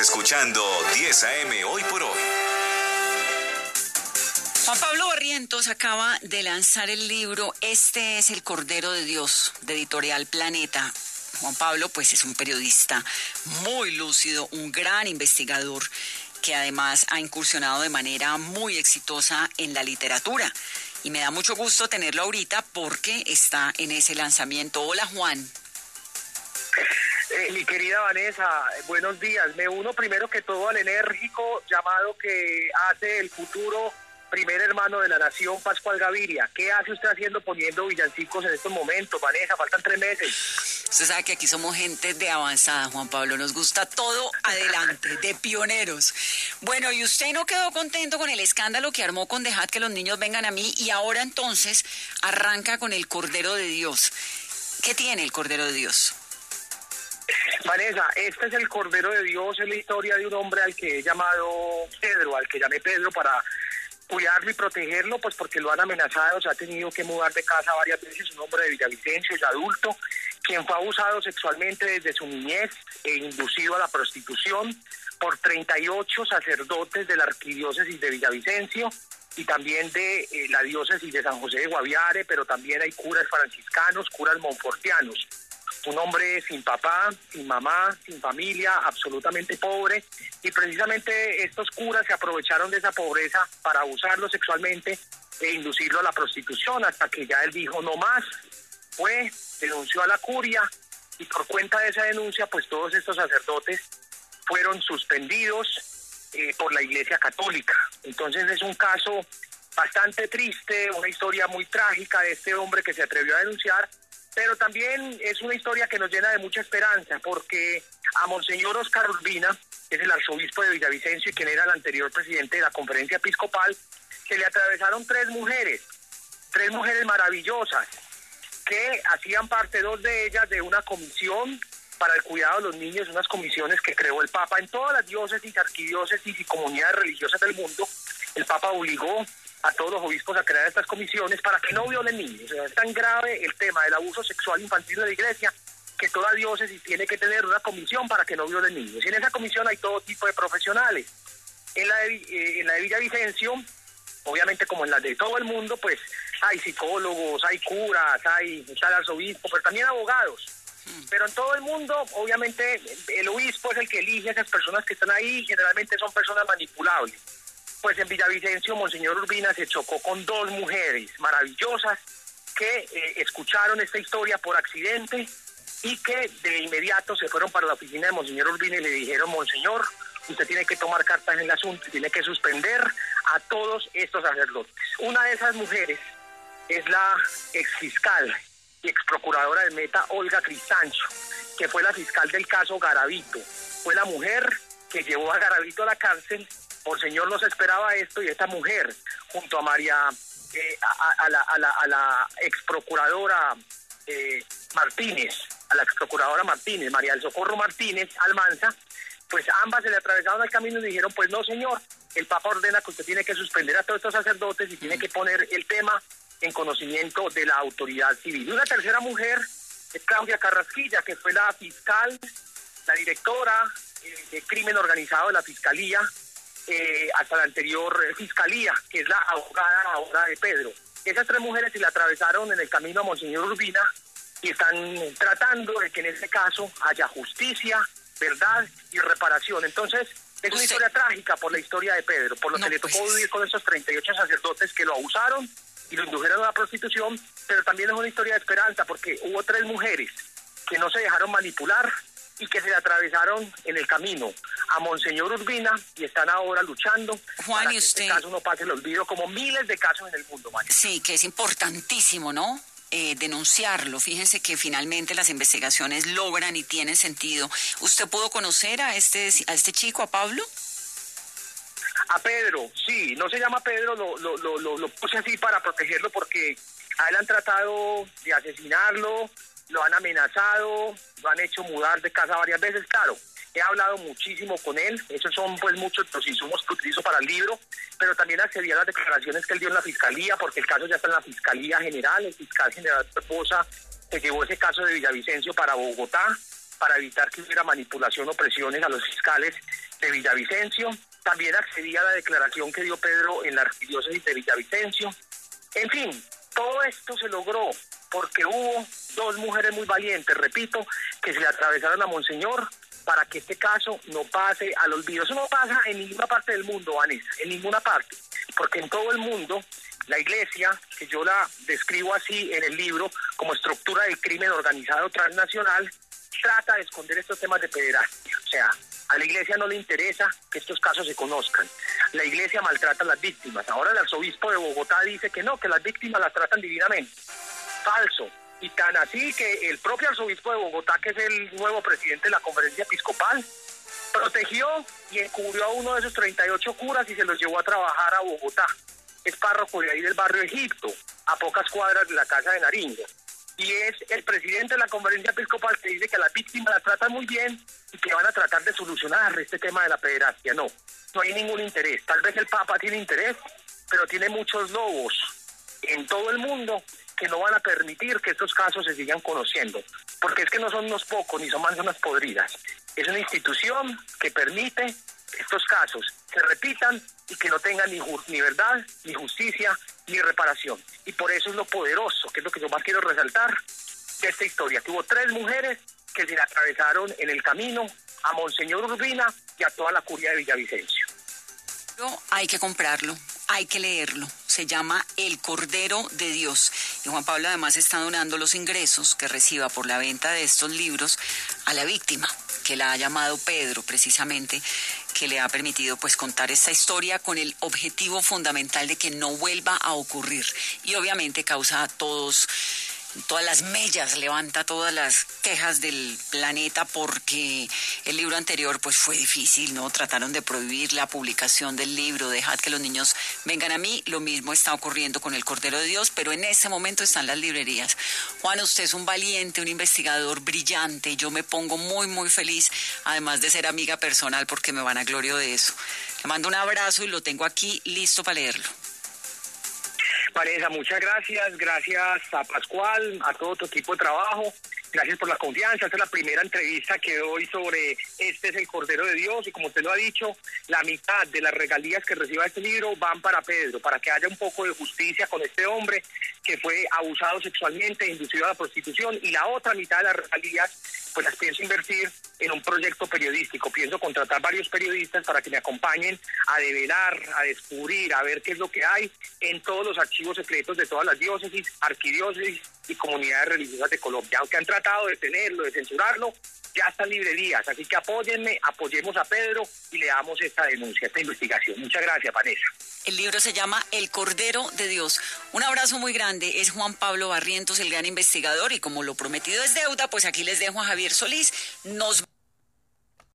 Escuchando 10 AM hoy por hoy. Juan Pablo Barrientos acaba de lanzar el libro Este es el Cordero de Dios, de editorial Planeta. Juan Pablo, pues es un periodista muy lúcido, un gran investigador que además ha incursionado de manera muy exitosa en la literatura. Y me da mucho gusto tenerlo ahorita porque está en ese lanzamiento. Hola Juan. Eh, mi querida Vanessa, buenos días. Me uno primero que todo al enérgico llamado que hace el futuro primer hermano de la nación, Pascual Gaviria. ¿Qué hace usted haciendo poniendo villancicos en estos momentos, Vanessa? Faltan tres meses. Usted sabe que aquí somos gente de avanzada, Juan Pablo. Nos gusta todo adelante, de pioneros. Bueno, y usted no quedó contento con el escándalo que armó con Dejad que los niños vengan a mí y ahora entonces arranca con el Cordero de Dios. ¿Qué tiene el Cordero de Dios? Vanessa, este es el Cordero de Dios, es la historia de un hombre al que he llamado Pedro, al que llamé Pedro para cuidarlo y protegerlo, pues porque lo han amenazado, se ha tenido que mudar de casa varias veces, un hombre de Villavicencio, ya adulto, quien fue abusado sexualmente desde su niñez e inducido a la prostitución por 38 sacerdotes de la arquidiócesis de Villavicencio y también de eh, la diócesis de San José de Guaviare, pero también hay curas franciscanos, curas monfortianos un hombre sin papá, sin mamá, sin familia, absolutamente pobre, y precisamente estos curas se aprovecharon de esa pobreza para abusarlo sexualmente e inducirlo a la prostitución, hasta que ya él dijo no más, fue, denunció a la curia, y por cuenta de esa denuncia, pues todos estos sacerdotes fueron suspendidos eh, por la Iglesia Católica. Entonces es un caso bastante triste, una historia muy trágica de este hombre que se atrevió a denunciar pero también es una historia que nos llena de mucha esperanza, porque a Monseñor Oscar Urbina, que es el arzobispo de Villavicencio y quien era el anterior presidente de la conferencia episcopal, se le atravesaron tres mujeres, tres mujeres maravillosas, que hacían parte, dos de ellas, de una comisión para el cuidado de los niños, unas comisiones que creó el Papa en todas las diócesis, arquidiócesis y comunidades religiosas del mundo. El Papa obligó a todos los obispos a crear estas comisiones para que no violen niños. es tan grave el tema del abuso sexual infantil de la iglesia que toda diócesis tiene que tener una comisión para que no violen niños. Y en esa comisión hay todo tipo de profesionales. En la de, eh, en la de Villavicencio, obviamente como en la de todo el mundo, pues hay psicólogos, hay curas, hay el arzobispo, pero también abogados. Pero en todo el mundo, obviamente, el obispo es el que elige a esas personas que están ahí, generalmente son personas manipulables pues en Villavicencio Monseñor Urbina se chocó con dos mujeres maravillosas que eh, escucharon esta historia por accidente y que de inmediato se fueron para la oficina de Monseñor Urbina y le dijeron, Monseñor, usted tiene que tomar cartas en el asunto, tiene que suspender a todos estos sacerdotes. Una de esas mujeres es la exfiscal y exprocuradora de Meta, Olga Cristancho, que fue la fiscal del caso Garavito. Fue la mujer que llevó a Garavito a la cárcel por señor no se esperaba esto y esta mujer, junto a María, eh, a, la, a, la, ex procuradora eh, Martínez, a la ex procuradora Martínez, María del Socorro Martínez Almanza, pues ambas se le atravesaron el camino y dijeron, pues no señor, el Papa ordena que usted tiene que suspender a todos estos sacerdotes y tiene que poner el tema en conocimiento de la autoridad civil. Una tercera mujer es Claudia Carrasquilla, que fue la fiscal, la directora eh, de crimen organizado de la Fiscalía eh, hasta la anterior fiscalía, que es la abogada ahora de Pedro. Esas tres mujeres se le atravesaron en el camino a Monseñor Urbina y están tratando de que en este caso haya justicia, verdad y reparación. Entonces, es una historia trágica por la historia de Pedro, por lo que le tocó pues vivir con esos 38 sacerdotes que lo abusaron y lo indujeron a la prostitución, pero también es una historia de esperanza porque hubo tres mujeres que no se dejaron manipular, y que se le atravesaron en el camino a Monseñor Urbina y están ahora luchando Juan, para y usted... que este caso no pase el olvido, como miles de casos en el mundo, Sí, que es importantísimo, ¿no? Eh, denunciarlo. Fíjense que finalmente las investigaciones logran y tienen sentido. ¿Usted pudo conocer a este, a este chico, a Pablo? A Pedro, sí, no se llama Pedro, lo, lo, lo, lo puse así para protegerlo porque a él han tratado de asesinarlo, lo han amenazado, lo han hecho mudar de casa varias veces, claro. He hablado muchísimo con él, esos son pues muchos los insumos que utilizo para el libro, pero también accedí a las declaraciones que él dio en la fiscalía, porque el caso ya está en la fiscalía general, el fiscal general Esposa que llevó ese caso de Villavicencio para Bogotá, para evitar que hubiera manipulación o presiones a los fiscales de Villavicencio. También accedí a la declaración que dio Pedro en la arquidiócesis de Villavicencio. En fin, todo esto se logró porque hubo dos mujeres muy valientes, repito, que se le atravesaron a Monseñor para que este caso no pase al olvido. Eso no pasa en ninguna parte del mundo, Vanessa, en ninguna parte, porque en todo el mundo la iglesia, que yo la describo así en el libro como estructura del crimen organizado transnacional, trata de esconder estos temas de pederastia. O sea, a la iglesia no le interesa que estos casos se conozcan. La iglesia maltrata a las víctimas. Ahora el arzobispo de Bogotá dice que no, que las víctimas las tratan divinamente. Falso. Y tan así que el propio arzobispo de Bogotá, que es el nuevo presidente de la conferencia episcopal, protegió y encubrió a uno de esos 38 curas y se los llevó a trabajar a Bogotá. Es párroco de ahí del barrio Egipto, a pocas cuadras de la casa de Nariño. Y es el presidente de la conferencia episcopal que dice que a las víctimas las tratan muy bien y que van a tratar de solucionar este tema de la pederastia. No, no hay ningún interés. Tal vez el Papa tiene interés, pero tiene muchos lobos en todo el mundo que no van a permitir que estos casos se sigan conociendo, porque es que no son unos pocos ni son manzanas podridas. Es una institución que permite que estos casos se repitan y que no tengan ni, ni verdad, ni justicia, ni reparación. Y por eso es lo poderoso, que es lo que yo más quiero resaltar de esta historia. Tuvo tres mujeres que se le atravesaron en el camino a Monseñor Urbina y a toda la curia de Villavicencio. Hay que comprarlo, hay que leerlo. Se llama El Cordero de Dios. Y Juan Pablo además está donando los ingresos que reciba por la venta de estos libros a la víctima, que la ha llamado Pedro precisamente, que le ha permitido pues contar esta historia con el objetivo fundamental de que no vuelva a ocurrir. Y obviamente causa a todos todas las mellas, levanta todas las quejas del planeta porque el libro anterior pues fue difícil, ¿no? Trataron de prohibir la publicación del libro, dejad que los niños vengan a mí, lo mismo está ocurriendo con el Cordero de Dios, pero en ese momento están las librerías. Juan, usted es un valiente, un investigador brillante, yo me pongo muy, muy feliz, además de ser amiga personal porque me van a glorio de eso. Le mando un abrazo y lo tengo aquí listo para leerlo. Vanessa, muchas gracias. Gracias a Pascual, a todo tu equipo de trabajo. Gracias por la confianza. Esta es la primera entrevista que doy sobre Este es el Cordero de Dios y como usted lo ha dicho, la mitad de las regalías que reciba este libro van para Pedro, para que haya un poco de justicia con este hombre que fue abusado sexualmente, inducido a la prostitución y la otra mitad de las regalías pues las pienso invertir en un proyecto periodístico. Pienso contratar varios periodistas para que me acompañen a develar, a descubrir, a ver qué es lo que hay en todos los archivos secretos de todas las diócesis, arquidiócesis y comunidades religiosas de Colombia. Aunque han tratado de tenerlo, de censurarlo, ya están librerías. Así que apóyenme, apoyemos a Pedro y le damos esta denuncia, esta investigación. Muchas gracias, Vanessa. El libro se llama El Cordero de Dios. Un abrazo muy grande. Es Juan Pablo Barrientos, el gran investigador, y como lo prometido es deuda, pues aquí les dejo a Javier Solís. Nos